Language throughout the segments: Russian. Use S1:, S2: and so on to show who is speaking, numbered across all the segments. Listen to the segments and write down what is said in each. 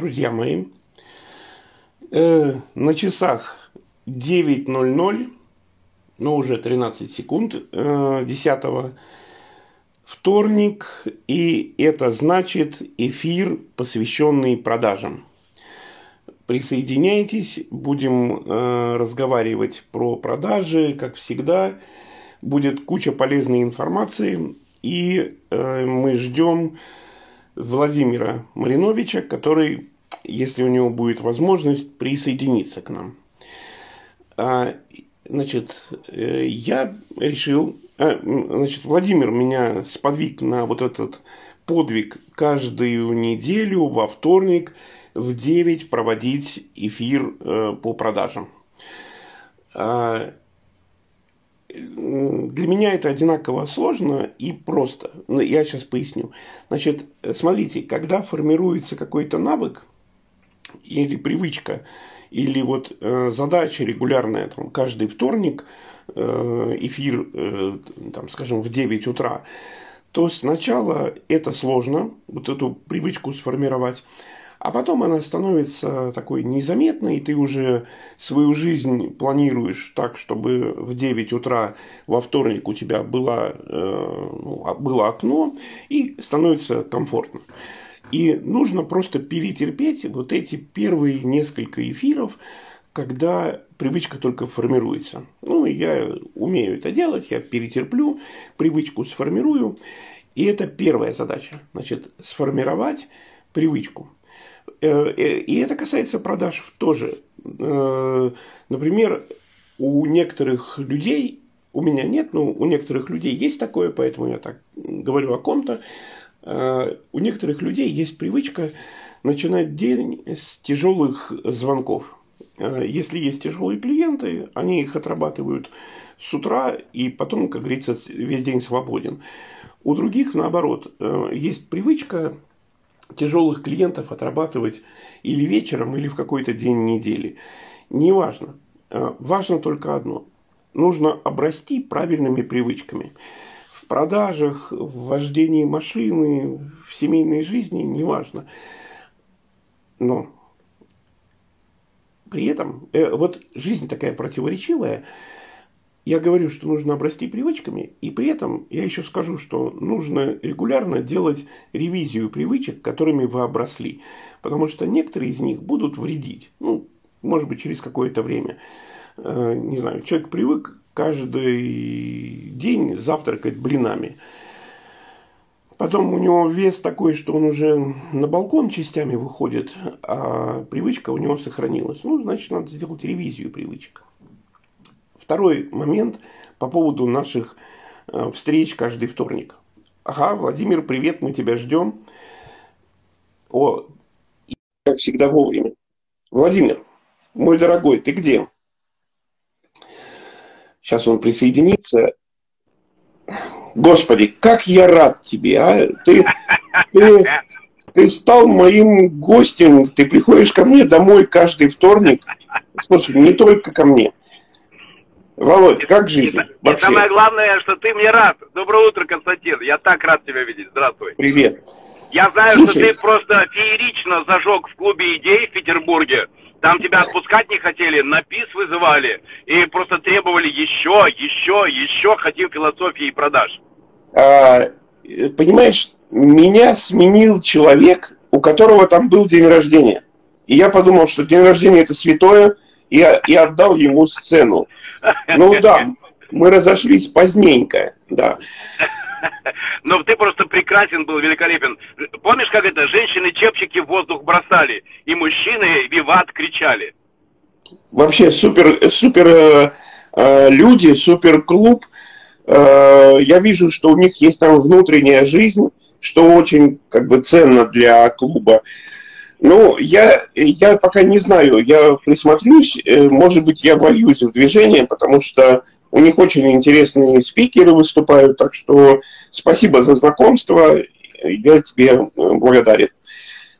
S1: друзья мои. Э, на часах 9.00, ну уже 13 секунд, э, 10 вторник, и это значит эфир, посвященный продажам. Присоединяйтесь, будем э, разговаривать про продажи, как всегда. Будет куча полезной информации, и э, мы ждем Владимира Мариновича, который, если у него будет возможность, присоединиться к нам. А, значит, э, я решил, а, значит, Владимир меня сподвиг на вот этот подвиг каждую неделю во вторник в 9 проводить эфир э, по продажам. А, для меня это одинаково сложно и просто. Я сейчас поясню. Значит, смотрите, когда формируется какой-то навык или привычка, или вот э, задача регулярная, там, каждый вторник э, эфир, э, там, скажем, в 9 утра, то сначала это сложно, вот эту привычку сформировать, а потом она становится такой незаметной, и ты уже свою жизнь планируешь так, чтобы в 9 утра во вторник у тебя было, э, ну, а, было окно, и становится комфортно. И нужно просто перетерпеть вот эти первые несколько эфиров, когда привычка только формируется. Ну, я умею это делать, я перетерплю, привычку сформирую. И это первая задача. Значит, сформировать привычку. Э, э, и это касается продаж тоже. Э, например, у некоторых людей, у меня нет, но у некоторых людей есть такое, поэтому я так говорю о ком-то. У некоторых людей есть привычка начинать день с тяжелых звонков. Если есть тяжелые клиенты, они их отрабатывают с утра и потом, как говорится, весь день свободен. У других, наоборот, есть привычка тяжелых клиентов отрабатывать или вечером, или в какой-то день недели. Неважно. Э, важно только одно. Нужно обрасти правильными привычками. Продажах, в вождении машины, в семейной жизни, неважно. Но при этом, э, вот жизнь такая противоречивая, я говорю, что нужно обрасти привычками, и при этом я еще скажу, что нужно регулярно делать ревизию привычек, которыми вы обросли. Потому что некоторые из них будут вредить. Ну, может быть, через какое-то время. Э, не знаю, человек привык каждый день завтракать блинами. Потом у него вес такой, что он уже на балкон частями выходит, а привычка у него сохранилась. Ну, значит, надо сделать ревизию привычек. Второй момент по поводу наших э, встреч каждый вторник. Ага, Владимир, привет, мы тебя ждем. О, как всегда вовремя. Владимир, мой дорогой, ты где? Сейчас он присоединится. Господи, как я рад тебе, а? Ты, ты, ты стал моим гостем, ты приходишь ко мне домой каждый вторник. Слушай, не только ко мне. Володь, как жизнь?
S2: И, и самое главное, что ты мне рад. Доброе утро, Константин. Я так рад тебя видеть. Здравствуй.
S1: Привет.
S2: Я знаю, Слушай, что ты просто феерично зажег в клубе идей в Петербурге. Там тебя отпускать не хотели, на ПИС вызывали и просто требовали еще, еще, еще, хотим философии и продаж.
S1: А, понимаешь, меня сменил человек, у которого там был день рождения. И я подумал, что день рождения это святое, и, и отдал ему сцену. Ну да, мы разошлись поздненько, да.
S2: Но ты просто прекрасен был, великолепен. Помнишь, как это? Женщины чепчики в воздух бросали, и мужчины виват кричали.
S1: Вообще супер, супер э, э люди, супер клуб. Э, я вижу, что у них есть там внутренняя жизнь, что очень как бы ценно для клуба. Ну, я, я пока не знаю, я присмотрюсь, э, может быть, я вольюсь в движение, потому что у них очень интересные спикеры выступают, так что спасибо за знакомство, я тебе э, благодарен.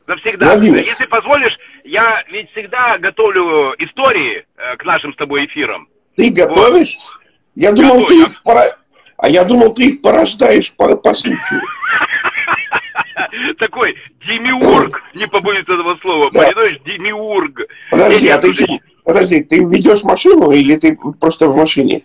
S2: Завсегда. Владимир. Если позволишь, я ведь всегда готовлю истории э, к нашим с тобой эфирам.
S1: Ты готовишь? Вот. Я думал, Готовь. ты их пора... А я думал, ты их порождаешь по, по случаю.
S2: Такой демиург, не побоюсь этого слова. Понимаешь, демиург.
S1: Подожди, а ты Подожди, ты ведешь машину или ты просто в машине?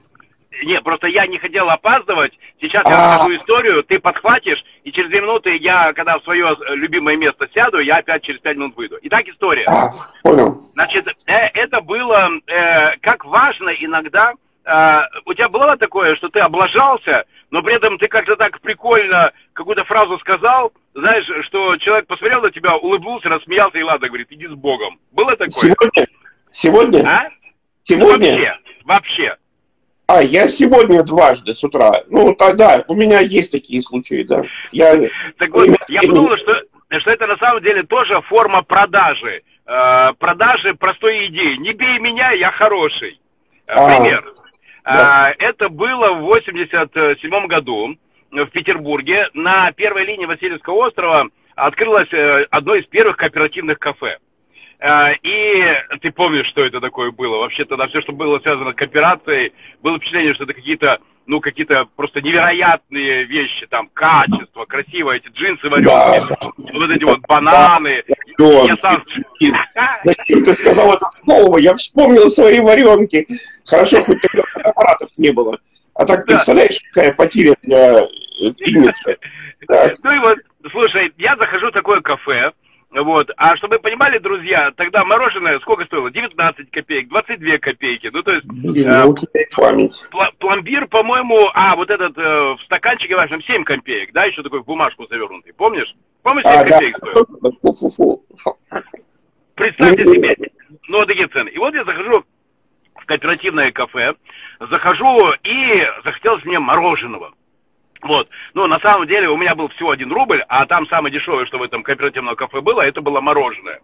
S2: Не, просто я не хотел опаздывать. Сейчас я а. расскажу историю, ты подхватишь, и через две минуты я, когда в свое любимое место сяду, я опять через пять минут выйду. Итак, история. А,
S1: понял.
S2: Значит, э, это было, э, как важно иногда, э, у тебя было такое, что ты облажался, но при этом ты как-то так прикольно какую-то фразу сказал, знаешь, что человек посмотрел на тебя, улыбнулся, рассмеялся и ладно, говорит, иди с Богом. Было такое?
S1: Сегодня? Сегодня? А? Сегодня?
S2: Вообще, вообще.
S1: А, я сегодня дважды с утра. Ну, тогда у меня есть такие случаи, да. Я,
S2: так вот, я подумал, что, что это на самом деле тоже форма продажи. Э, продажи простой идеи. Не бей меня, я хороший. Э, а, Пример. Да. Э, это было в 87 году в Петербурге. На первой линии Васильевского острова открылось э, одно из первых кооперативных кафе. А, и ты помнишь, что это такое было? Вообще тогда все, что было связано с кооперацией, было впечатление, что это какие-то, ну, какие-то просто невероятные вещи, там, качество, красиво, эти джинсы вареные, да. вот эти вот бананы.
S1: Да. Я сам... Зачем ты сказал это слово? Я вспомнил свои варенки. Хорошо, хоть тогда аппаратов не было. А так, представляешь, какая потеря для имиджа?
S2: Ну и вот, слушай, я захожу в такое кафе, вот. А чтобы вы понимали, друзья, тогда мороженое сколько стоило? 19 копеек, 22 копейки. Ну, то есть... Блин, э. Пломбир, по-моему... А, вот этот э, в стаканчике вашем 7 копеек, да, еще такой в бумажку завернутый. Помнишь? Помнишь, 7 а, копеек да. стоил? Представьте ну, себе, ну, вот такие цены. И вот я захожу в кооперативное кафе, захожу и захотелось мне мороженого. Вот. Ну, на самом деле, у меня был всего один рубль, а там самое дешевое, что в этом кооперативном кафе было, это было мороженое.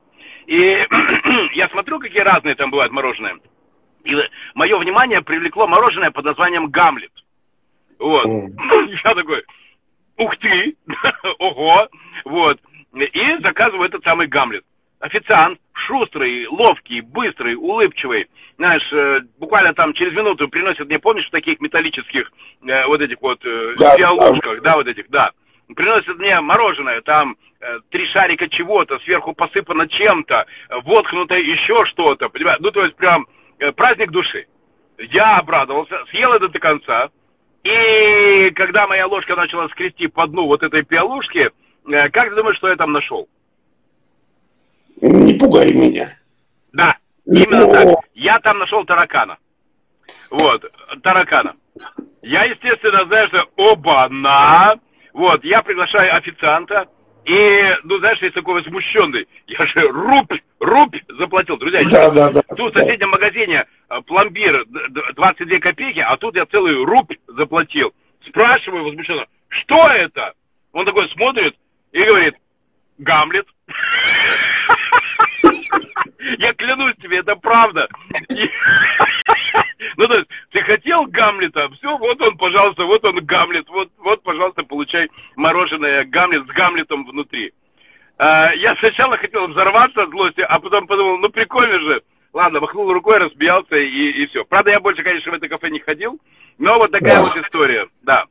S2: И я смотрю, какие разные там бывают мороженое. И мое внимание привлекло мороженое под названием Гамлет. Вот. Я такой, ух ты, ого, вот. И заказываю этот самый Гамлет. Официант, шустрый, ловкий, быстрый, улыбчивый, знаешь, э, буквально там через минуту приносят мне, помнишь, в таких металлических э, вот этих вот э, да, диалушках, да. да, вот этих, да. Приносят мне мороженое, там э, три шарика чего-то, сверху посыпано чем-то, воткнуто еще что-то, понимаешь? Ну, то есть прям э, праздник души. Я обрадовался, съел это до конца, и когда моя ложка начала скрести по дну вот этой пиалушки, э, как ты думаешь, что я там нашел?
S1: Не пугай меня.
S2: Да, именно Но... так. Я там нашел таракана. Вот, таракана. Я, естественно, знаю, что оба-на. Вот, я приглашаю официанта. И, ну, знаешь, я такой возмущенный. Я же рубь, рубь заплатил. Друзья, да, да, да, тут в соседнем да. магазине э, пломбир 22 копейки, а тут я целый рубь заплатил. Спрашиваю возмущенно, что это? Он такой смотрит и говорит, Гамлет. Я клянусь тебе, это правда. Ну, то есть, ты хотел Гамлета, все, вот он, пожалуйста, вот он Гамлет, вот, вот, пожалуйста, получай мороженое Гамлет с Гамлетом внутри. А, я сначала хотел взорваться от злости, а потом подумал, ну, прикольно же. Ладно, махнул рукой, рассмеялся и, и все. Правда, я больше, конечно, в это кафе не ходил, но вот такая вот история, да.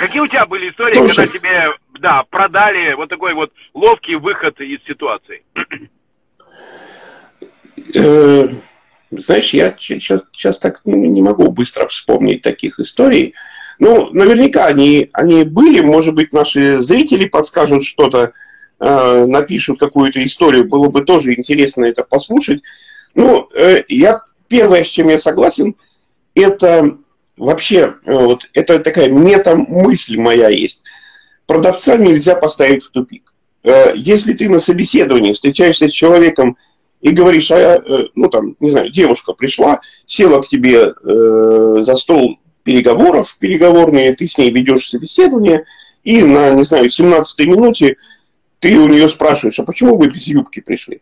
S2: Какие у тебя были истории, Слушай. когда тебе, да, продали вот такой вот ловкий выход из ситуации?
S1: Э, знаешь, я сейчас, так не могу быстро вспомнить таких историй. Ну, наверняка они, они были, может быть, наши зрители подскажут что-то, э, напишут какую-то историю, было бы тоже интересно это послушать. Ну, э, я первое, с чем я согласен, это вообще, вот это такая мета-мысль моя есть. Продавца нельзя поставить в тупик. Если ты на собеседовании встречаешься с человеком, и говоришь, а, э, ну там, не знаю, девушка пришла, села к тебе э, за стол переговоров, переговорные, ты с ней ведешь собеседование, и на, не знаю, 17-й минуте ты у нее спрашиваешь, а почему вы без юбки пришли?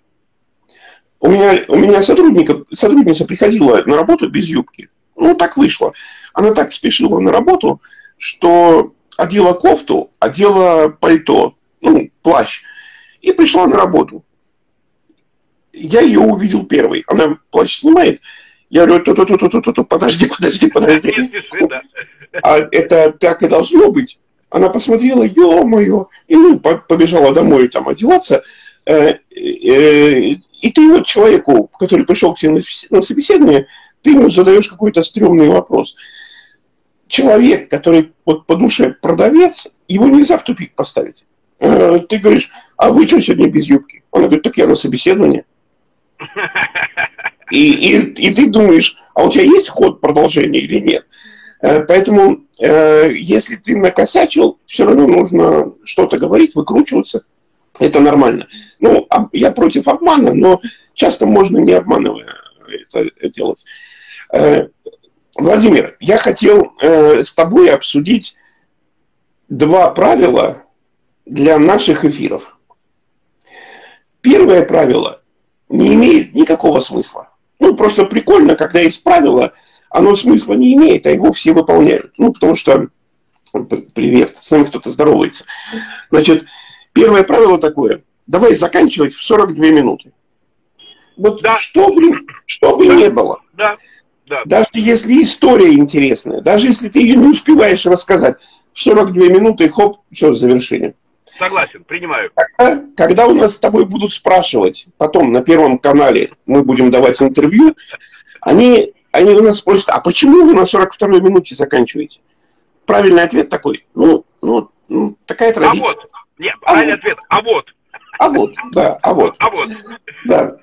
S1: У меня, у меня сотрудника, сотрудница приходила на работу без юбки. Ну, так вышло. Она так спешила на работу, что одела кофту, одела пальто, ну, плащ, и пришла на работу я ее увидел первый. Она плащ снимает. Я говорю, ту -ту -ту -ту -ту -ту, подожди, подожди, подожди. А это так и должно быть. Она посмотрела, ё-моё, и ну, побежала домой там одеваться. Э, э, и ты вот человеку, который пришел к тебе на собеседование, ты ему задаешь какой-то стрёмный вопрос. Человек, который вот по душе продавец, его нельзя в тупик поставить. Э, ты говоришь, а вы что сегодня без юбки? Она говорит, так я на собеседование. И, и, и ты думаешь, а у тебя есть ход продолжения или нет? Э, поэтому, э, если ты накосячил, все равно нужно что-то говорить, выкручиваться. Это нормально. Ну, я против обмана, но часто можно не обманывая это делать. Э, Владимир, я хотел с тобой обсудить два правила для наших эфиров. Первое правило не имеет никакого смысла. Ну, просто прикольно, когда есть правила, оно смысла не имеет, а его все выполняют. Ну, потому что... Привет, с нами кто-то здоровается. Значит, первое правило такое. Давай заканчивать в 42 минуты. Вот да. что бы, что бы да. ни было. Да. Да. Даже если история интересная, даже если ты ее не успеваешь рассказать, в 42 минуты, хоп, все, завершение.
S2: Согласен, принимаю.
S1: Когда, когда у нас с тобой будут спрашивать, потом на Первом канале мы будем давать интервью, они, они у нас спросят, а почему вы на 42-й минуте заканчиваете? Правильный ответ такой, ну, ну, ну такая традиция. А вот,
S2: нет, а правильный вот. ответ, а вот.
S1: А вот, да, а вот. А вот. Да.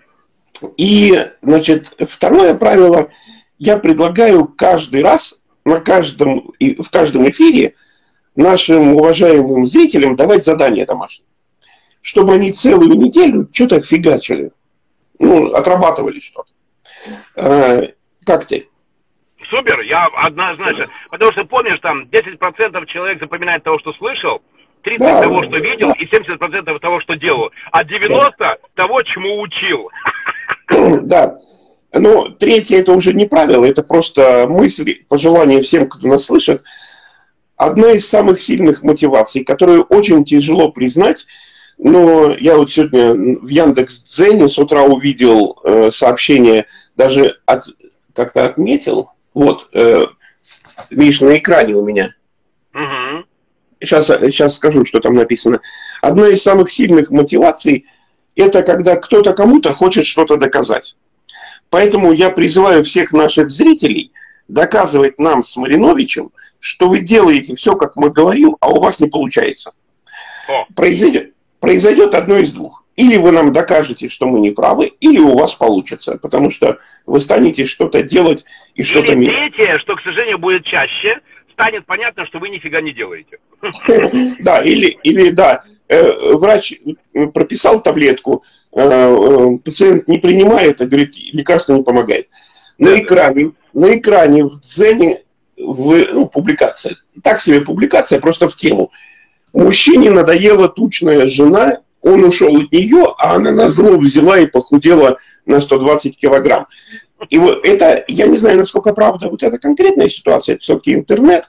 S1: И, значит, второе правило, я предлагаю каждый раз на каждом, в каждом эфире нашим уважаемым зрителям давать задания домашние. Чтобы они целую неделю что-то фигачили. Ну, отрабатывали что-то. А, как ты?
S2: Супер, я однозначно. Потому что помнишь, там 10% человек запоминает того, что слышал, 30% да, того, что видел, да. и 70% того, что делал, а 90% да. того, чему учил.
S1: Да. Ну, третье это уже не правило, это просто мысли, пожелания всем, кто нас слышит одна из самых сильных мотиваций, которую очень тяжело признать, но я вот сегодня в Яндекс Дзене с утра увидел э, сообщение, даже от, как-то отметил, вот, э, видишь, на экране у меня. Угу. Сейчас, сейчас скажу, что там написано. Одна из самых сильных мотиваций – это когда кто-то кому-то хочет что-то доказать. Поэтому я призываю всех наших зрителей доказывать нам с Мариновичем – что вы делаете все, как мы говорим, а у вас не получается. Произойдет, произойдет одно из двух. Или вы нам докажете, что мы не правы, или у вас получится, потому что вы станете что-то делать и что-то
S2: Или третье, что, к сожалению, будет чаще, станет понятно, что вы нифига не делаете.
S1: Да, или, или да, э, врач прописал таблетку, э, пациент не принимает, а говорит, лекарство не помогает. На экране, на экране в Дзене в, ну, публикация. Так себе публикация, просто в тему. Мужчине надоела тучная жена, он ушел от нее, а она на зло взяла и похудела на 120 килограмм. И вот это, я не знаю, насколько правда вот эта конкретная ситуация, это все-таки интернет,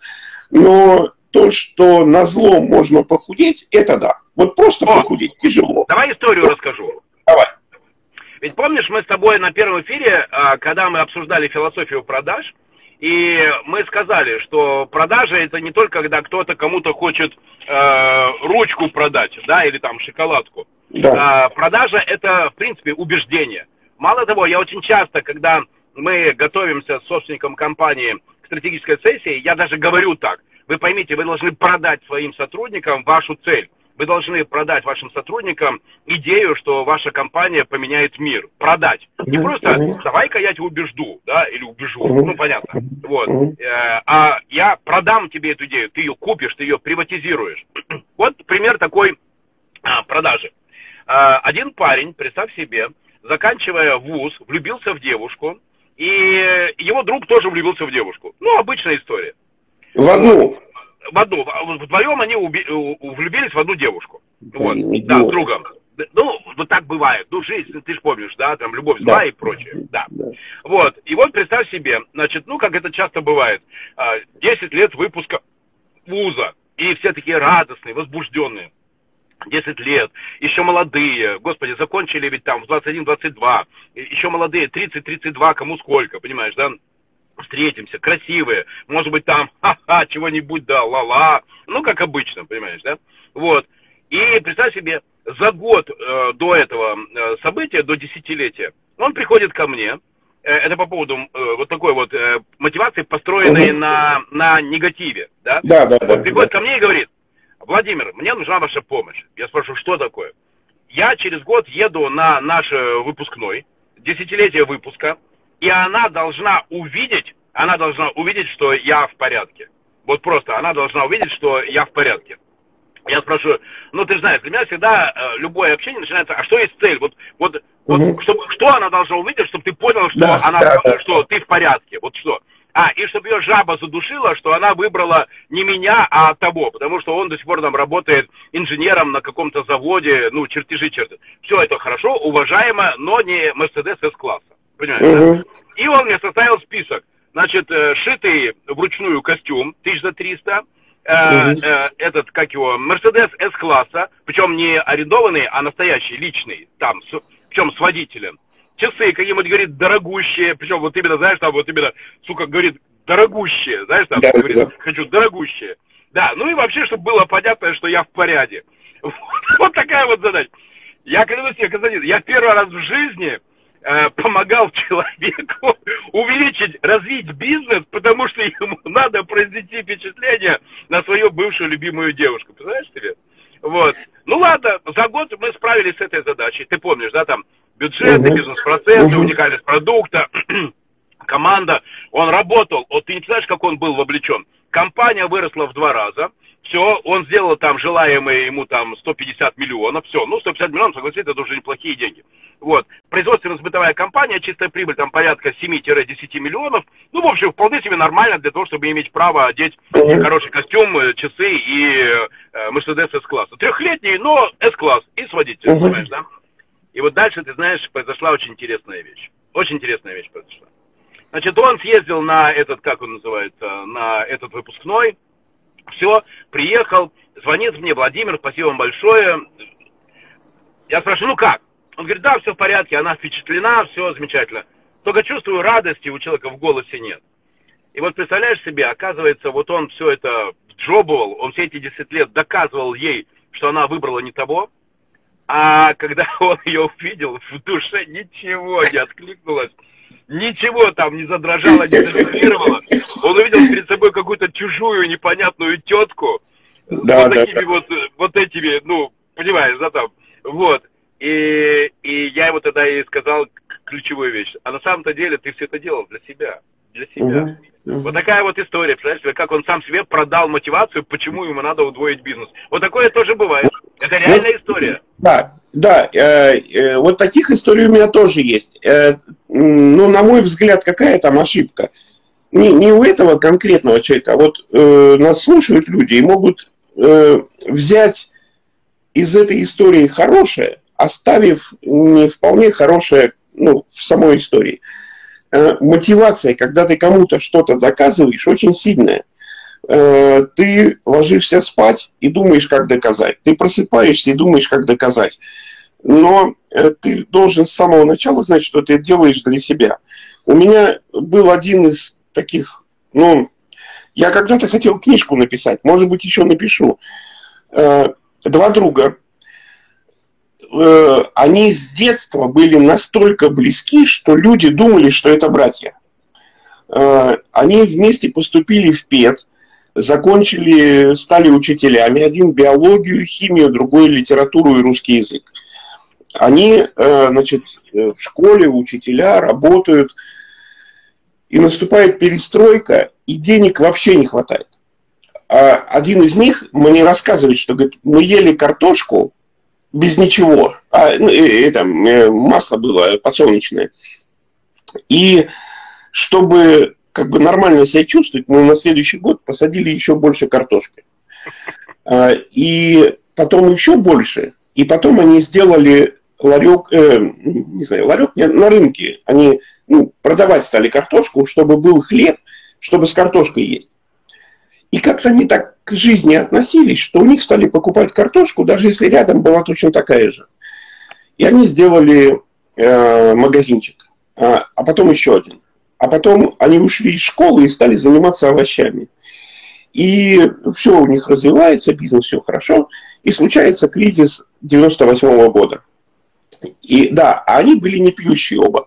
S1: но то, что на зло можно похудеть, это да. Вот просто О, похудеть тяжело.
S2: Давай историю вот. расскажу. Давай. Ведь помнишь, мы с тобой на первом эфире, а, когда мы обсуждали философию продаж, и мы сказали, что продажа это не только когда кто-то кому-то хочет э, ручку продать, да, или там шоколадку. Да. А, продажа это, в принципе, убеждение. Мало того, я очень часто, когда мы готовимся с собственником компании к стратегической сессии, я даже говорю так. Вы поймите, вы должны продать своим сотрудникам вашу цель. Вы должны продать вашим сотрудникам идею, что ваша компания поменяет мир. Продать. Не просто давай-ка я тебя убежду, да, или убежу. Ну, понятно. Вот. Э, а я продам тебе эту идею, ты ее купишь, ты ее приватизируешь. Вот пример такой а, продажи. А, один парень, представь себе, заканчивая вуз, влюбился в девушку, и его друг тоже влюбился в девушку. Ну, обычная история.
S1: В одну
S2: в одну, вдвоем они уби, влюбились в одну девушку. Вот, да, с другом. Ну, вот так бывает. Ну, жизнь, ты же помнишь, да, там, любовь зла да. и прочее. Да. да. Вот. И вот представь себе, значит, ну, как это часто бывает, 10 а, лет выпуска вуза, и все такие радостные, возбужденные. 10 лет, еще молодые, господи, закончили ведь там в 21-22, еще молодые, 30-32, кому сколько, понимаешь, да? Встретимся, красивые, может быть, там, ха-ха, чего-нибудь, да, ла-ла, ну, как обычно, понимаешь, да? Вот. И представь себе, за год э, до этого э, события, до десятилетия, он приходит ко мне, э, это по поводу э, вот такой вот э, мотивации, построенной угу. на, на негативе, да?
S1: Да, да, да.
S2: приходит
S1: да.
S2: ко мне и говорит, Владимир, мне нужна ваша помощь. Я спрашиваю, что такое? Я через год еду на наш э, выпускной, десятилетие выпуска, и она должна увидеть, она должна увидеть, что я в порядке. Вот просто она должна увидеть, что я в порядке. Я спрашиваю, ну ты знаешь, для меня всегда э, любое общение начинается, а что есть цель? Вот, вот, угу. вот чтобы, что она должна увидеть, чтобы ты понял, что да, она, да, да. что ты в порядке, вот что. А, и чтобы ее жаба задушила, что она выбрала не меня, а того, потому что он до сих пор там работает инженером на каком-то заводе, ну, чертежи чертит. Все это хорошо, уважаемо, но не Мерседес С-класса. Понимаешь, угу. да? И он мне составил список. Значит, э, шитый вручную костюм, тысяч за триста, э, э, этот, как его, Мерседес С-класса, причем не арендованный, а настоящий, личный, там, с, причем с водителем часы какие-нибудь, говорит, дорогущие, причем вот именно, знаешь, там вот именно, сука, говорит, дорогущие, знаешь, там, да, говорит, да. хочу дорогущие. Да, ну и вообще, чтобы было понятно, что я в порядке. Вот, вот такая вот задача. Я клянусь тебе, Константин, я первый раз в жизни помогал человеку увеличить, развить бизнес, потому что ему надо произвести впечатление на свою бывшую любимую девушку. Представляешь себе? Вот. Ну ладно, за год мы справились с этой задачей. Ты помнишь, да, там бюджеты, угу. бизнес-процессы, угу. уникальность продукта, команда. Он работал, вот ты не представляешь, как он был вовлечен. Компания выросла в два раза, все, он сделал там желаемые ему там 150 миллионов, все, ну 150 миллионов, согласитесь, это уже неплохие деньги. Вот, производственно-сбытовая компания, чистая прибыль там порядка 7-10 миллионов, ну, в общем, вполне себе нормально для того, чтобы иметь право одеть хороший костюм, э, часы и э, Mercedes S-класса. Трехлетний, но S-класс и с водителем, понимаешь, да? И вот дальше, ты знаешь, произошла очень интересная вещь. Очень интересная вещь произошла. Значит, он съездил на этот, как он называется, на этот выпускной. Все, приехал, звонит мне, Владимир, спасибо вам большое. Я спрашиваю, ну как? Он говорит, да, все в порядке, она впечатлена, все замечательно. Только чувствую радости у человека в голосе нет. И вот представляешь себе, оказывается, вот он все это джобовал, он все эти 10 лет доказывал ей, что она выбрала не того, а когда он ее увидел, в душе ничего не откликнулось. Ничего там не задрожало, не завибрировало. Он увидел перед собой какую-то чужую непонятную тетку. Да, вот да, такими да. вот, вот этими, ну, понимаешь, да, там, вот. И, и я ему тогда и сказал ключевую вещь. А на самом-то деле ты все это делал для себя. Для себя. Угу. Вот такая вот история, представляешь, как он сам себе продал мотивацию, почему ему надо удвоить бизнес. Вот такое тоже бывает. Это реальная история.
S1: Да, да. Э, э, вот таких историй у меня тоже есть. Э, ну, на мой взгляд, какая там ошибка? Не, не у этого конкретного человека, а вот э, нас слушают люди и могут э, взять из этой истории хорошее, оставив не вполне хорошее ну, в самой истории. Э, мотивация, когда ты кому-то что-то доказываешь, очень сильная. Э, ты ложишься спать и думаешь, как доказать. Ты просыпаешься и думаешь, как доказать. Но э, ты должен с самого начала знать, что ты делаешь для себя. У меня был один из таких, ну, я когда-то хотел книжку написать, может быть, еще напишу. Два друга, они с детства были настолько близки, что люди думали, что это братья. Они вместе поступили в ПЕД, закончили, стали учителями. Один биологию, химию, другой литературу и русский язык. Они, э, значит, в школе учителя работают, и наступает перестройка, и денег вообще не хватает. А один из них мне рассказывает, что говорит, мы ели картошку без ничего, а, ну, это, масло было подсолнечное. И чтобы как бы нормально себя чувствовать, мы на следующий год посадили еще больше картошки. А, и потом еще больше. И потом они сделали ларек, э, не знаю, ларек не, на рынке. Они ну, продавать стали картошку, чтобы был хлеб, чтобы с картошкой есть. И как-то они так к жизни относились, что у них стали покупать картошку, даже если рядом была точно такая же. И они сделали э, магазинчик, а, а потом еще один. а потом они ушли из школы и стали заниматься овощами. И все у них развивается, бизнес все хорошо, и случается кризис 98 -го года. И да, они были не пьющие оба.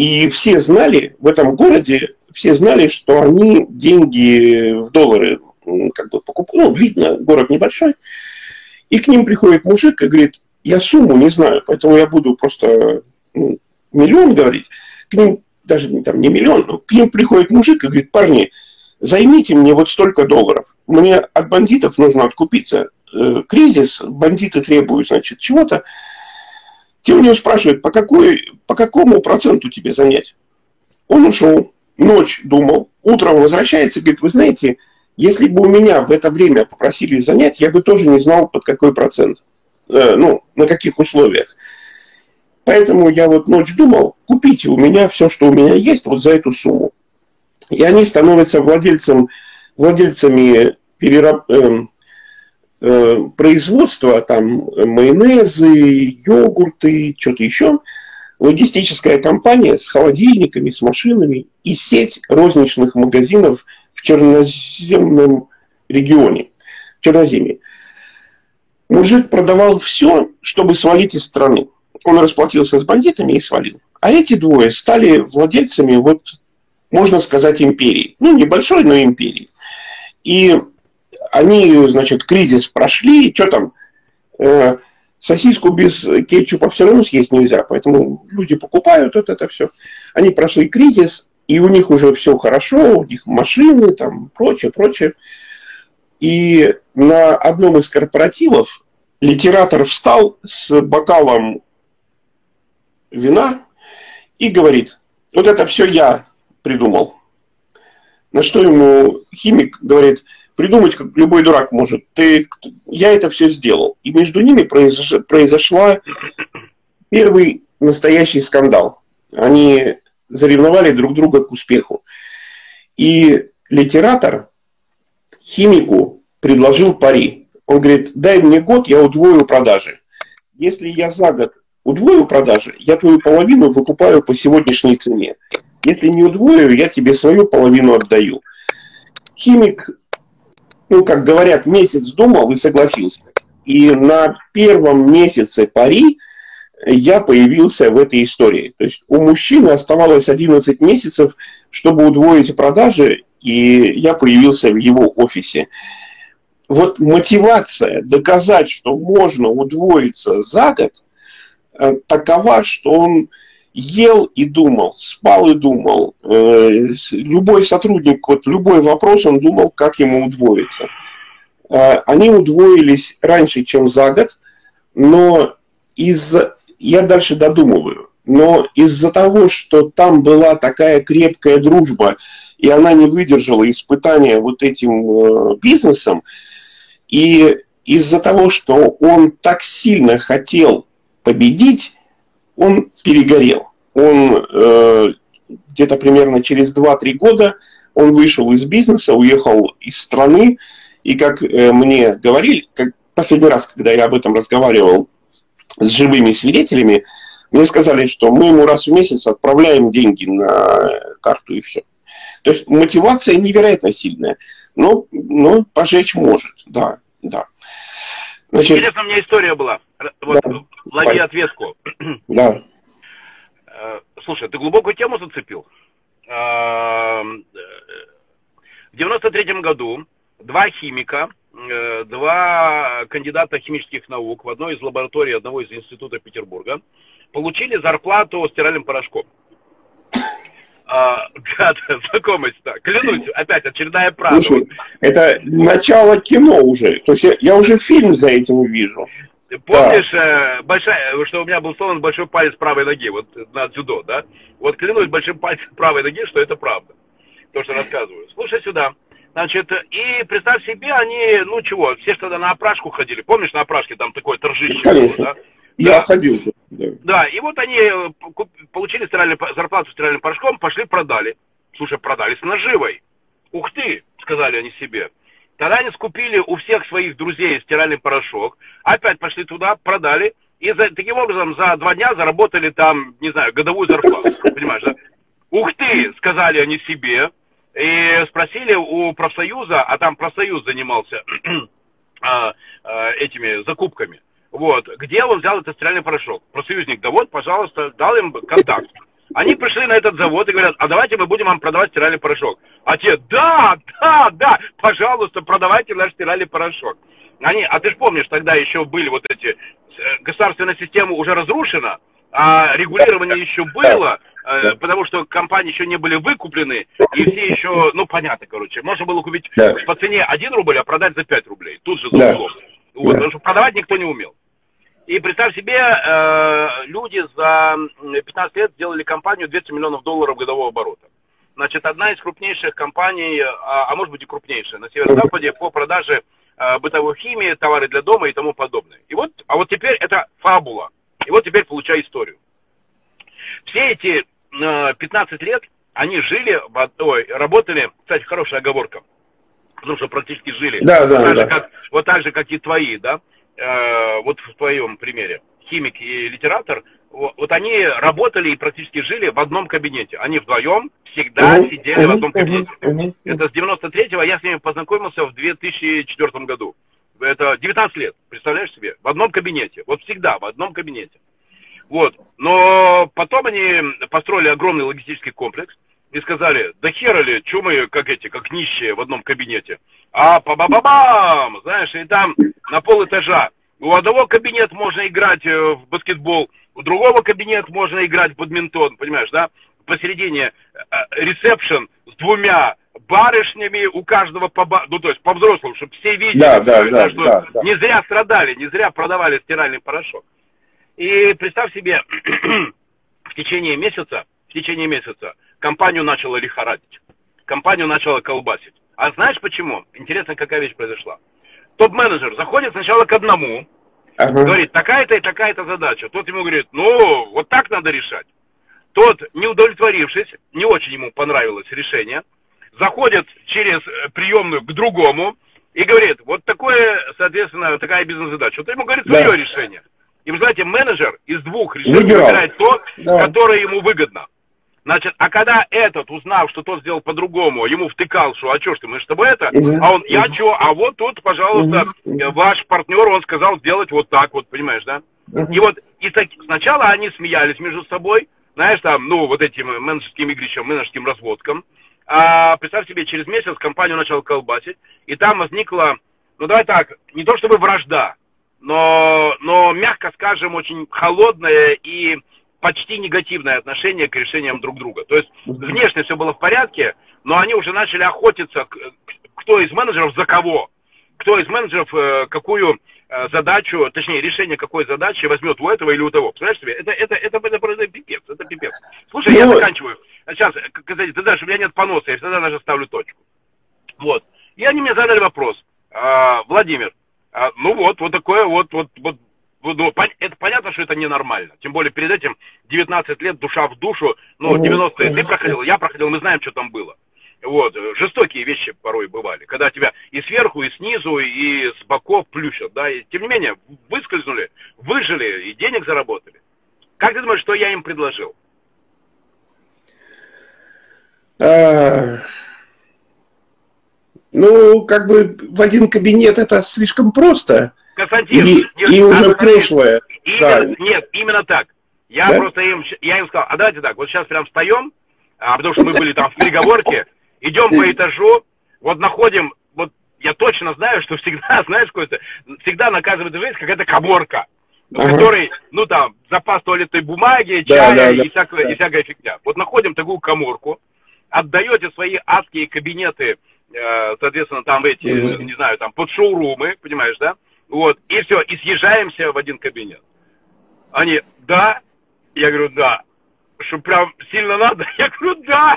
S1: И все знали в этом городе, все знали, что они деньги в доллары как бы покупают. Ну, видно, город небольшой. И к ним приходит мужик и говорит, я сумму не знаю, поэтому я буду просто ну, миллион говорить. К ним даже там, не миллион, но к ним приходит мужик и говорит, парни, займите мне вот столько долларов. Мне от бандитов нужно откупиться. Э, кризис, бандиты требуют, значит, чего-то. Те у него спрашивают, по, какой, по какому проценту тебе занять? Он ушел, ночь думал, утром возвращается говорит, вы знаете, если бы у меня в это время попросили занять, я бы тоже не знал, под какой процент, э, ну, на каких условиях. Поэтому я вот ночь думал, купите у меня все, что у меня есть, вот за эту сумму. И они становятся владельцем, владельцами перераб, э, э, производства, там, майонезы, йогурты, что-то еще. Логистическая компания с холодильниками, с машинами и сеть розничных магазинов в черноземном регионе, в Черноземье. Мужик продавал все, чтобы свалить из страны. Он расплатился с бандитами и свалил. А эти двое стали владельцами вот можно сказать, империи. Ну, небольшой, но империи. И они, значит, кризис прошли, что там, э, сосиску без кетчупа все равно съесть нельзя, поэтому люди покупают вот это все. Они прошли кризис, и у них уже все хорошо, у них машины, там, прочее, прочее. И на одном из корпоративов литератор встал с бокалом вина и говорит, вот это все я придумал. На что ему химик говорит, придумать, как любой дурак может. Ты, я это все сделал. И между ними произош, произошла первый настоящий скандал. Они заревновали друг друга к успеху. И литератор химику предложил пари. Он говорит, дай мне год, я удвою продажи. Если я за год удвою продажи, я твою половину выкупаю по сегодняшней цене. Если не удвою, я тебе свою половину отдаю. Химик, ну, как говорят, месяц думал и согласился. И на первом месяце пари я появился в этой истории. То есть у мужчины оставалось 11 месяцев, чтобы удвоить продажи, и я появился в его офисе. Вот мотивация доказать, что можно удвоиться за год, э, такова, что он ел и думал, спал и думал. Э, любой сотрудник, вот любой вопрос, он думал, как ему удвоиться. Э, они удвоились раньше, чем за год, но из я дальше додумываю, но из-за того, что там была такая крепкая дружба, и она не выдержала испытания вот этим э, бизнесом, и из-за того, что он так сильно хотел победить, он перегорел. Он э, где-то примерно через 2-3 года он вышел из бизнеса, уехал из страны, и как э, мне говорили, как последний раз, когда я об этом разговаривал с живыми свидетелями, мне сказали, что мы ему раз в месяц отправляем деньги на карту и все. То есть мотивация невероятно сильная. Но, но пожечь может, да, да.
S2: Значит, Интересно, у меня история была. Вот, да. лови ответку.
S1: Да.
S2: Э, слушай, ты глубокую тему зацепил. Э, в 93 году два химика, э, два кандидата химических наук в одной из лабораторий одного из институтов Петербурга получили зарплату стиральным порошком. А, гад, знакомость-то. Клянусь, опять очередная правда. Слушай,
S1: это начало кино уже. То есть я, я уже фильм за этим вижу.
S2: Помнишь, да. э, большая, что у меня был сломан большой палец правой ноги, вот на дзюдо, да? Вот клянусь большим пальцем правой ноги, что это правда. То, что рассказываю. Слушай сюда. Значит, и представь себе, они, ну чего, все что тогда на опрашку ходили. Помнишь, на опрашке там такое торжище
S1: Конечно. Было, да? Я да. ходил.
S2: Да. да, и вот они э, получили стиральный, зарплату стиральным порошком, пошли продали. Слушай, продали с наживой. Ух ты, сказали они себе. Они скупили у всех своих друзей стиральный порошок, опять пошли туда, продали, и за, таким образом за два дня заработали там, не знаю, годовую зарплату. Понимаешь, да? Ух ты, сказали они себе, и спросили у профсоюза, а там профсоюз занимался а, а, этими закупками. Вот, где он взял этот стиральный порошок? Профсоюзник, да вот, пожалуйста, дал им контакт. Они пришли на этот завод и говорят, а давайте мы будем вам продавать стиральный порошок. А те, да, да, да, пожалуйста, продавайте наш стиральный порошок. Они, а ты же помнишь, тогда еще были вот эти, э, государственная система уже разрушена, а регулирование еще было, э, потому что компании еще не были выкуплены, и все еще, ну, понятно, короче, можно было купить да. по цене 1 рубль, а продать за 5 рублей, тут же за углом. Да. Вот, да. Потому что продавать никто не умел. И представь себе, э, люди за 15 лет сделали компанию 200 миллионов долларов годового оборота. Значит, одна из крупнейших компаний, а, а может быть и крупнейшая на северо-западе по продаже э, бытовой химии, товары для дома и тому подобное. И вот, а вот теперь это фабула. И вот теперь получай историю. Все эти э, 15 лет они жили, ой, работали, кстати, хорошая оговорка, потому что практически жили.
S1: Да, да,
S2: так
S1: да.
S2: Же, как, вот так же, как и твои, да вот в твоем примере, химик и литератор, вот, они работали и практически жили в одном кабинете. Они вдвоем всегда uh-huh, сидели в одном кабинете. Uh-huh, Это с 93-го, я с ними познакомился в 2004 году. Это 19 лет, представляешь себе? В одном кабинете. Вот всегда в одном кабинете. Вот. Но потом они построили огромный логистический комплекс и сказали, да хера ли, что мы как эти, как нищие в одном кабинете. А па ба ба бам знаешь, и там на пол этажа. У одного кабинета можно играть э, в баскетбол, у другого кабинета можно играть в бадминтон, понимаешь, да? Посередине э, ресепшн с двумя барышнями, у каждого по ба... ну то есть по взрослым, чтобы все видели,
S1: да, да, да,
S2: что
S1: да, да.
S2: не зря страдали, не зря продавали стиральный порошок. И представь себе, в течение месяца, в течение месяца компанию начала лихорадить, компанию начала колбасить. А знаешь почему? Интересно, какая вещь произошла. Топ-менеджер заходит сначала к одному, ага. говорит, такая-то и такая-то задача. Тот ему говорит, ну, вот так надо решать. Тот, не удовлетворившись, не очень ему понравилось решение, заходит через э, приемную к другому и говорит, вот такое, соответственно, такая бизнес-задача. Вот ему говорит свое да. решение. И вы знаете, менеджер из двух решений выбирает то, да. которое ему выгодно. Значит, а когда этот, узнав, что тот сделал по-другому, ему втыкал, что, а что ж ты, мы с тобой это, а он, я что, а вот тут, пожалуйста, ваш партнер, он сказал сделать вот так вот, понимаешь, да? И вот, и так, сначала они смеялись между собой, знаешь, там, ну, вот этим менеджерским игрищем, менеджерским разводкам, а представь себе, через месяц компанию начал колбасить, и там возникла, ну, давай так, не то чтобы вражда, но, но мягко скажем, очень холодная и почти негативное отношение к решениям друг друга. То есть внешне все было в порядке, но они уже начали охотиться, кто из менеджеров за кого, кто из менеджеров э, какую э, задачу, точнее решение какой задачи возьмет у этого или у того. Представляешь себе? Это, это, это, это, это пипец, это пипец. Слушай, я ну, заканчиваю. Сейчас, кстати, ты знаешь, у меня нет поноса, я всегда даже ставлю точку. Вот. И они мне задали вопрос. А, Владимир, а, ну вот, вот такое вот, вот, вот ну, это понятно, что это ненормально. Тем более перед этим 19 лет душа в душу, ну, 90-е ты проходил, я проходил, мы знаем, что там было. Вот, жестокие вещи порой бывали, когда тебя и сверху, и снизу, и с боков плющат, да, и тем не менее, выскользнули, выжили и денег заработали. Как ты думаешь, что я им предложил?
S1: А, ну, как бы в один кабинет это слишком просто.
S2: Константин,
S1: и, нет, и уже прошлое.
S2: Именно, да. Нет, именно так. Я да? просто им, я им сказал, а давайте так, вот сейчас прям встаем, а, потому что мы были там в переговорке, идем по этажу, вот находим, вот я точно знаю, что всегда, знаешь, какой-то, всегда наказывает жизнь какая-то коморка, в ага. которой, ну там, запас туалетной бумаги, чая да, да, и, всякая, да. и всякая фигня. Вот находим такую коморку, отдаете свои адские кабинеты, э, соответственно, там эти, угу. не знаю, там под шоурумы, понимаешь, да? Вот, и все, и съезжаемся в один кабинет. Они, да? Я говорю, да. Что прям сильно надо? Я говорю, да.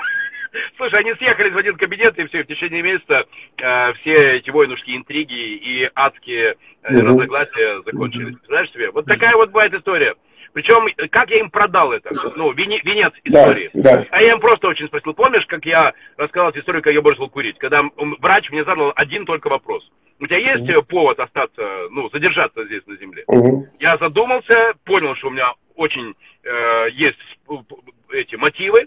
S2: Слушай, они съехались в один кабинет, и все, в течение месяца э, все эти войнушки, интриги и адские э, разногласия закончились. Знаешь себе? Вот такая вот бывает история. Причем, как я им продал это? Ну, вене, венец истории. Да, да. А я им просто очень спросил. Помнишь, как я рассказал историю, как я бросил курить? Когда врач мне задал один только вопрос. У тебя есть угу. повод остаться, ну, задержаться здесь на земле? Угу. Я задумался, понял, что у меня очень э, есть эти мотивы.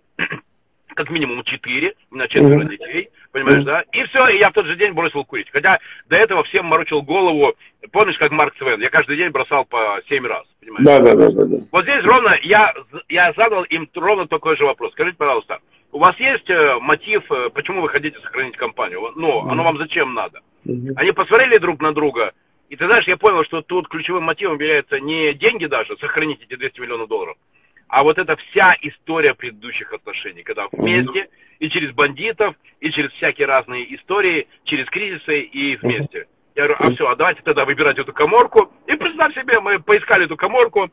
S2: Как минимум четыре, меня четверо mm-hmm. детей, понимаешь, mm-hmm. да? И все, и я в тот же день бросил курить. Хотя до этого всем морочил голову, помнишь, как Марк Свен, я каждый день бросал по семь раз,
S1: понимаешь? Да, да, да, да, да.
S2: Вот здесь ровно, я, я задал им ровно такой же вопрос. Скажите, пожалуйста, у вас есть э, мотив, э, почему вы хотите сохранить компанию? Ну, mm-hmm. оно вам зачем надо? Mm-hmm. Они посмотрели друг на друга, и ты знаешь, я понял, что тут ключевым мотивом является не деньги даже, сохранить эти 200 миллионов долларов, а вот эта вся история предыдущих отношений, когда вместе и через бандитов, и через всякие разные истории, через кризисы и вместе. Я говорю, а все, а давайте тогда выбирать эту коморку. И представь себе, мы поискали эту коморку,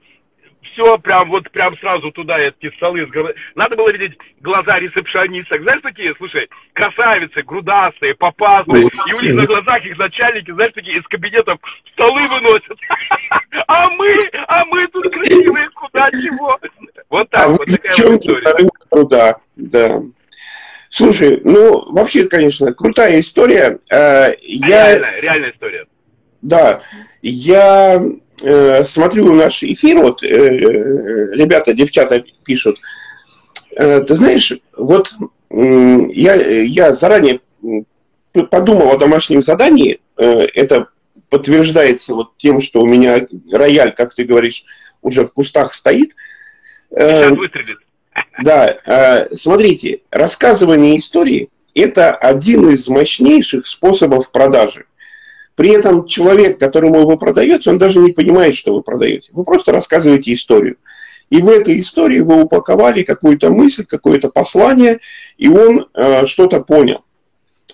S2: все, прям вот прям сразу туда эти столы. Надо было видеть глаза ресепшионисток. Знаешь, такие, слушай, красавицы, грудастые, попазные. И у них на глазах их начальники, знаешь, такие из кабинетов столы выносят. А мы, а мы тут красивые, куда чего. Вот так, а вот такая вот история.
S1: Труда, да. Слушай, ну, вообще, конечно, крутая история. Э, я...
S2: Реальная, реальная история.
S1: Да, я э, смотрю наш эфир, вот э, э, ребята, девчата пишут, э, ты знаешь, вот э, я, я заранее подумал о домашнем задании, э, это подтверждается вот тем, что у меня рояль, как ты говоришь, уже в кустах стоит.
S2: Сейчас выстрелит.
S1: Да, смотрите, рассказывание истории – это один из мощнейших способов продажи. При этом человек, которому вы продаете, он даже не понимает, что вы продаете. Вы просто рассказываете историю. И в этой истории вы упаковали какую-то мысль, какое-то послание, и он э, что-то понял.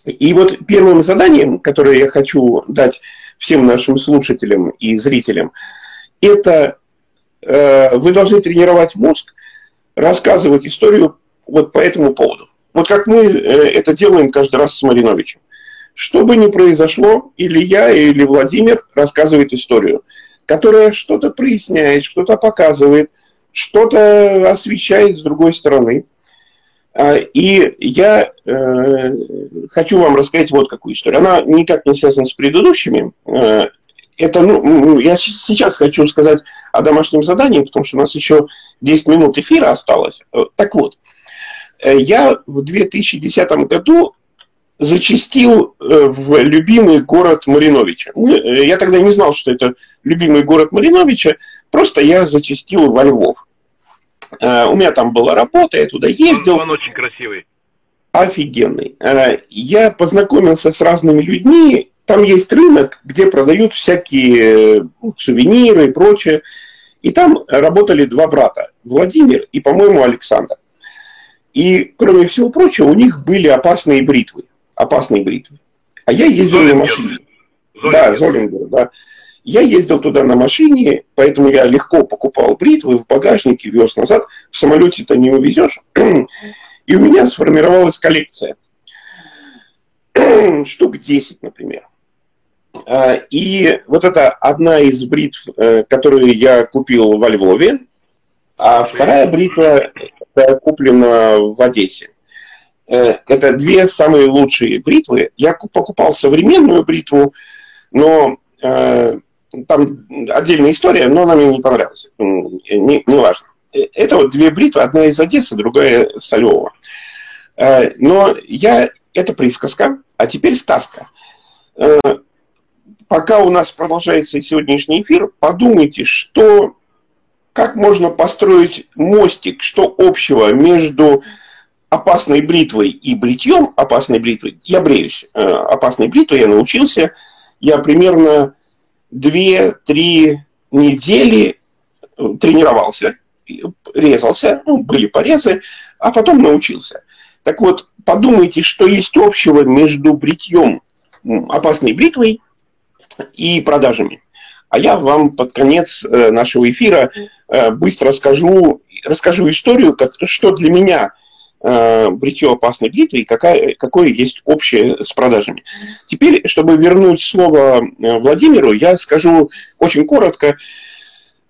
S1: И вот первым заданием, которое я хочу дать всем нашим слушателям и зрителям, это э, вы должны тренировать мозг, рассказывать историю вот по этому поводу. Вот как мы э, это делаем каждый раз с Мариновичем. Что бы ни произошло, или я, или Владимир рассказывает историю, которая что-то проясняет, что-то показывает, что-то освещает с другой стороны. А, и я э, хочу вам рассказать вот какую историю. Она никак не связана с предыдущими. Э, это, ну, я сейчас хочу сказать о домашнем задании, потому что у нас еще 10 минут эфира осталось. Э, так вот, я в 2010 году зачастил э, в любимый город Мариновича. Э, я тогда не знал, что это любимый город Мариновича, просто я зачастил во Львов. Э, у меня там была работа, я туда ездил.
S2: Он, он очень красивый.
S1: Офигенный. Я познакомился с разными людьми. Там есть рынок, где продают всякие сувениры и прочее. И там работали два брата, Владимир и, по-моему, Александр. И, кроме всего прочего, у них были опасные бритвы опасной бритвы. А я ездил Золингер. на машине. Золингер. Да, Золингер, да. Я ездил туда на машине, поэтому я легко покупал бритвы в багажнике, вез назад. В самолете-то не увезешь. И у меня сформировалась коллекция. Штук 10, например. А, и вот это одна из бритв, э, которую я купил во Львове, а вторая бритва куплена в Одессе. Э, это две самые лучшие бритвы. Я покупал современную бритву, но э, там отдельная история, но она мне не понравилась. Не, не важно. Э, это вот две бритвы, одна из Одессы, другая с Львова. Э, но я... Это присказка, а теперь сказка. Э, пока у нас продолжается сегодняшний эфир, подумайте, что как можно построить мостик, что общего между опасной бритвой и бритьем опасной бритвой, я бреюсь, э, опасной бритвой я научился, я примерно 2-3 недели э, тренировался, резался, ну, были порезы, а потом научился. Так вот, подумайте, что есть общего между бритьем опасной бритвой и продажами. А я вам под конец э, нашего эфира быстро расскажу, расскажу историю, как, что для меня бритье опасной бритвы и какая, какое есть общее с продажами. Теперь, чтобы вернуть слово э, Владимиру, я скажу очень коротко.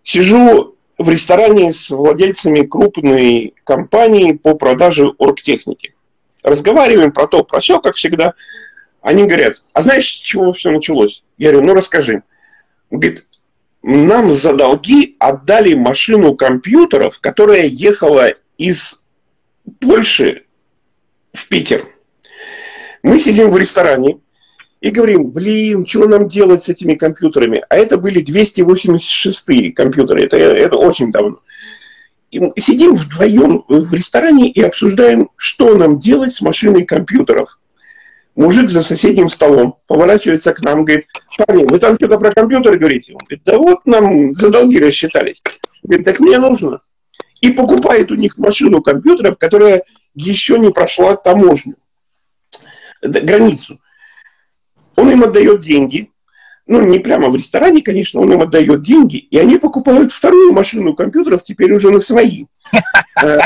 S1: Сижу в ресторане с владельцами крупной компании по продаже оргтехники. Разговариваем про то, про все, как всегда. Они говорят, а знаешь, с чего все началось? Я говорю, ну расскажи. Говорит, нам за долги отдали машину компьютеров, которая ехала из Польши в Питер. Мы сидим в ресторане и говорим, блин, что нам делать с этими компьютерами? А это были 286 компьютеры, это, это очень давно. И сидим вдвоем в ресторане и обсуждаем, что нам делать с машиной компьютеров. Мужик за соседним столом поворачивается к нам, говорит, парни, вы там что-то про компьютеры говорите? Он говорит, да вот нам за долги рассчитались. Говорит, так мне нужно. И покупает у них машину компьютеров, которая еще не прошла таможню, границу. Он им отдает деньги, ну, не прямо в ресторане, конечно, он им отдает деньги, и они покупают вторую машину компьютеров теперь уже на свои. Э,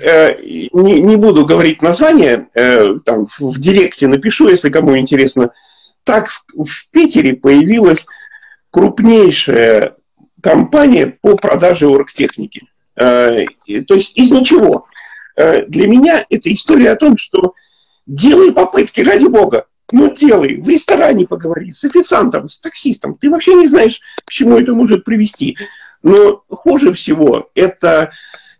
S1: э, не, не буду говорить название, э, там в директе напишу, если кому интересно. Так в, в Питере появилась крупнейшая компания по продаже оргтехники. То есть из ничего. Для меня это история о том, что делай попытки, ради бога. Ну, делай, в ресторане поговори, с официантом, с таксистом. Ты вообще не знаешь, к чему это может привести. Но хуже всего это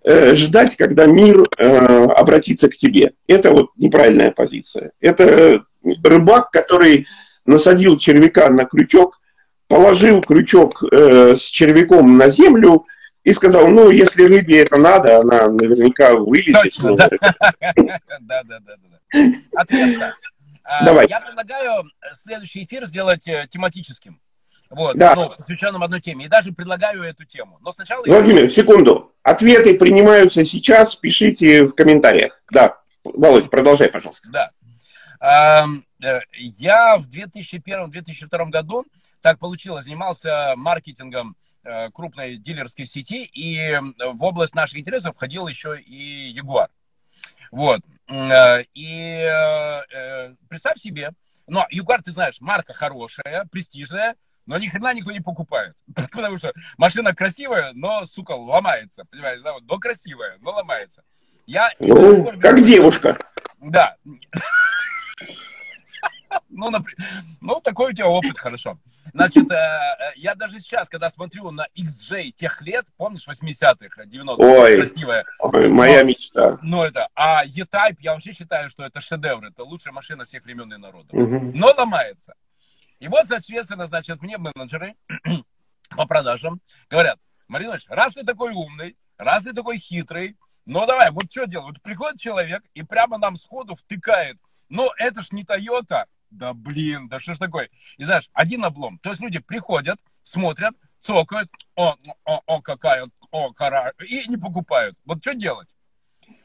S1: э, ждать, когда мир э, обратится к тебе. Это вот неправильная позиция. Это рыбак, который насадил червяка на крючок, положил крючок э, с червяком на землю и сказал, ну, если рыбе это надо, она наверняка вылезет. Точно, да. Да, да,
S2: да. Ответка. А, Давай. Я предлагаю следующий эфир сделать э, тематическим. Вот, да. ну, посвященным одной теме. И даже предлагаю эту тему. Но сначала...
S1: Владимир, я... секунду. Ответы принимаются сейчас. Пишите в комментариях. Да. Володь, продолжай, пожалуйста.
S2: Да. Э, я в 2001-2002 году, так получилось, занимался маркетингом э, крупной дилерской сети, и в область наших интересов входил еще и Ягуар. Вот. Э, и э, представь себе, но Югар, ты знаешь, марка хорошая, престижная, но ни хрена никто не покупает. Потому что машина красивая, но, сука, ломается. Понимаешь, да? Но красивая, но ломается.
S1: Я, ну, как девушка.
S2: Да. Ну, например, ну, такой у тебя опыт, хорошо. Значит, э, э, я даже сейчас, когда смотрю на XJ тех лет, помнишь, 80-х, 90-х,
S1: Ой, красивая. Ой, моя но, мечта.
S2: Ну, это, а E-Type, я вообще считаю, что это шедевр, это лучшая машина всех времен и народов. Угу. Но ломается. И вот, соответственно, значит, мне менеджеры по продажам говорят, Маринович, раз ты такой умный, раз ты такой хитрый, ну давай, вот что делать? Вот приходит человек и прямо нам сходу втыкает, ну это ж не Toyota, да блин, да что ж такое? И знаешь, один облом. То есть люди приходят, смотрят, цокают, о, о, о, какая, о, кара, и не покупают. Вот что делать?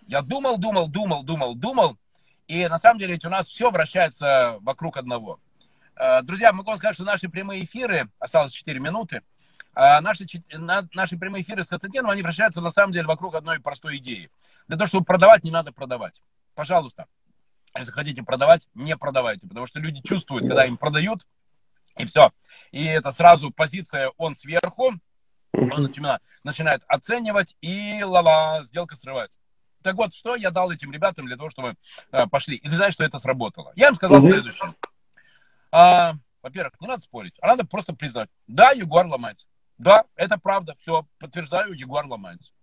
S2: Я думал, думал, думал, думал, думал, и на самом деле ведь у нас все вращается вокруг одного. Э, друзья, могу вам сказать, что наши прямые эфиры, осталось 4 минуты, а наши, наши прямые эфиры с Константином, они вращаются на самом деле вокруг одной простой идеи. Для того, чтобы продавать, не надо продавать. Пожалуйста, если хотите продавать, не продавайте, потому что люди чувствуют, когда им продают, и все. И это сразу позиция он сверху, он начинает оценивать, и ла-ла, сделка срывается. Так вот, что я дал этим ребятам для того, чтобы э, пошли. И ты знаешь, что это сработало. Я им сказал следующее. А, во-первых, не надо спорить, а надо просто признать. Да, Ягуар ломается. Да, это правда. Все, подтверждаю, Ягуар ломается.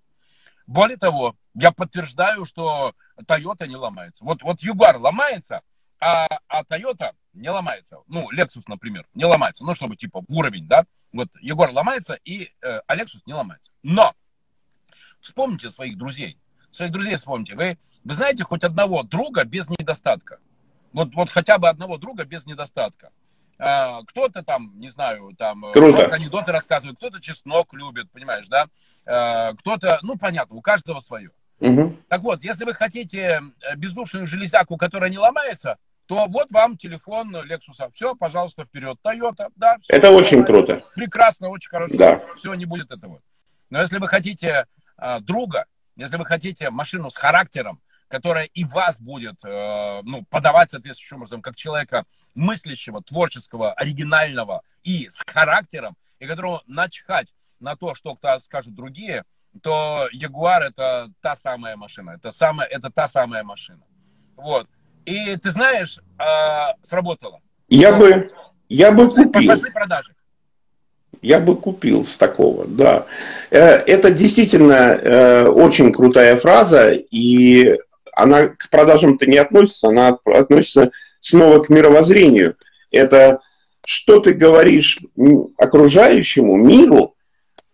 S2: Более того, я подтверждаю, что Toyota не ломается. Вот, вот Jaguar ломается, а, а Toyota не ломается. Ну, Lexus, например, не ломается. Ну, чтобы типа в уровень, да. Вот Jaguar ломается, и э, а Lexus не ломается. Но вспомните своих друзей. Своих друзей вспомните. Вы, вы знаете хоть одного друга без недостатка? Вот, вот хотя бы одного друга без недостатка. А, кто-то там, не знаю, там э, Круто. анекдоты рассказывает, кто-то чеснок любит, понимаешь, да? А, кто-то, ну, понятно, у каждого свое. Угу. Так вот, если вы хотите э, бездушную железяку, которая не ломается, то вот вам телефон Lexus. Все, пожалуйста, вперед. Toyota, да.
S1: Все, Это очень круто.
S2: Прекрасно, очень хорошо. Да. Все, не будет этого. Но если вы хотите э, друга, если вы хотите машину с характером, которая и вас будет э, ну, подавать соответствующим образом, как человека мыслящего, творческого, оригинального и с характером, и которого начхать на то, что скажут другие, то Ягуар это та самая машина, это, самая, это та самая машина. Вот. И ты знаешь, э, сработало.
S1: Я бы, я бы купил. Пошли продажи. Я бы купил с такого, да. Э, это действительно э, очень крутая фраза, и она к продажам-то не относится, она относится снова к мировоззрению. Это что ты говоришь окружающему миру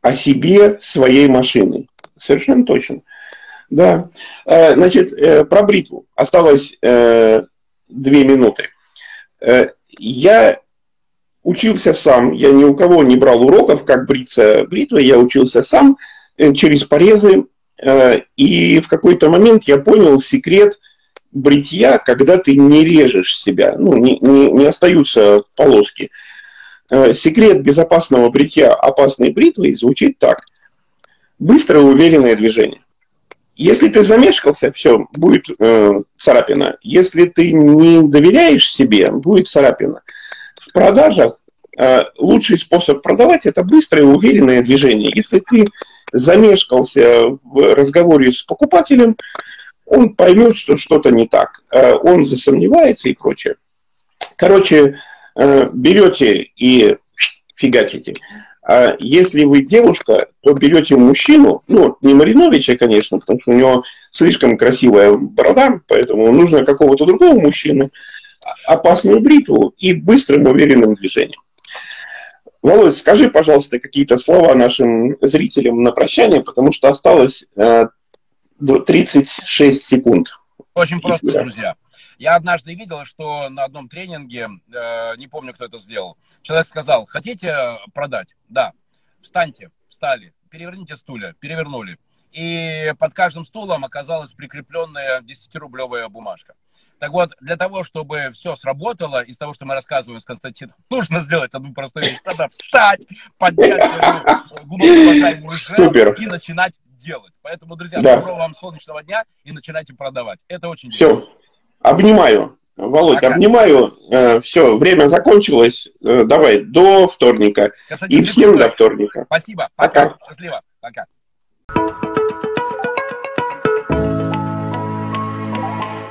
S1: о себе своей машиной. Совершенно точно. Да. Э, значит, э, про бритву. Осталось э, две минуты. Я учился сам. Я ни у кого не брал уроков, как бриться бритвой. Я учился сам через порезы. И в какой-то момент я понял секрет бритья, когда ты не режешь себя, ну, не, не, не остаются полоски. Секрет безопасного бритья опасной бритвой звучит так. Быстрое уверенное движение. Если ты замешкался, все, будет э, царапина. Если ты не доверяешь себе, будет царапина. В продажах э, лучший способ продавать – это быстрое уверенное движение. Если ты замешкался в разговоре с покупателем, он поймет, что что-то не так. Э, он засомневается и прочее. Короче, э, берете и фигачите. А если вы девушка, то берете мужчину, ну, не Мариновича, конечно, потому что у него слишком красивая борода, поэтому нужно какого-то другого мужчину, опасную бритву и быстрым уверенным движением. Володь, скажи, пожалуйста, какие-то слова нашим зрителям на прощание, потому что осталось э, 36 секунд.
S2: Очень просто, друзья. Я однажды видел, что на одном тренинге, э, не помню, кто это сделал, человек сказал, хотите продать? Да. Встаньте, встали, переверните стулья, перевернули. И под каждым стулом оказалась прикрепленная 10-рублевая бумажка. Так вот, для того, чтобы все сработало, из того, что мы рассказываем с Константином, нужно сделать одну простую вещь. Надо встать, поднять глубоко Супер. и начинать делать. Поэтому, друзья, да. доброго вам солнечного дня и начинайте продавать. Это очень
S1: Все. Обнимаю. Володь, Пока. обнимаю. Э, Все, время закончилось. Э, давай, до вторника. И всем до вторника.
S2: Спасибо. Пока. Пока. Счастливо. Пока.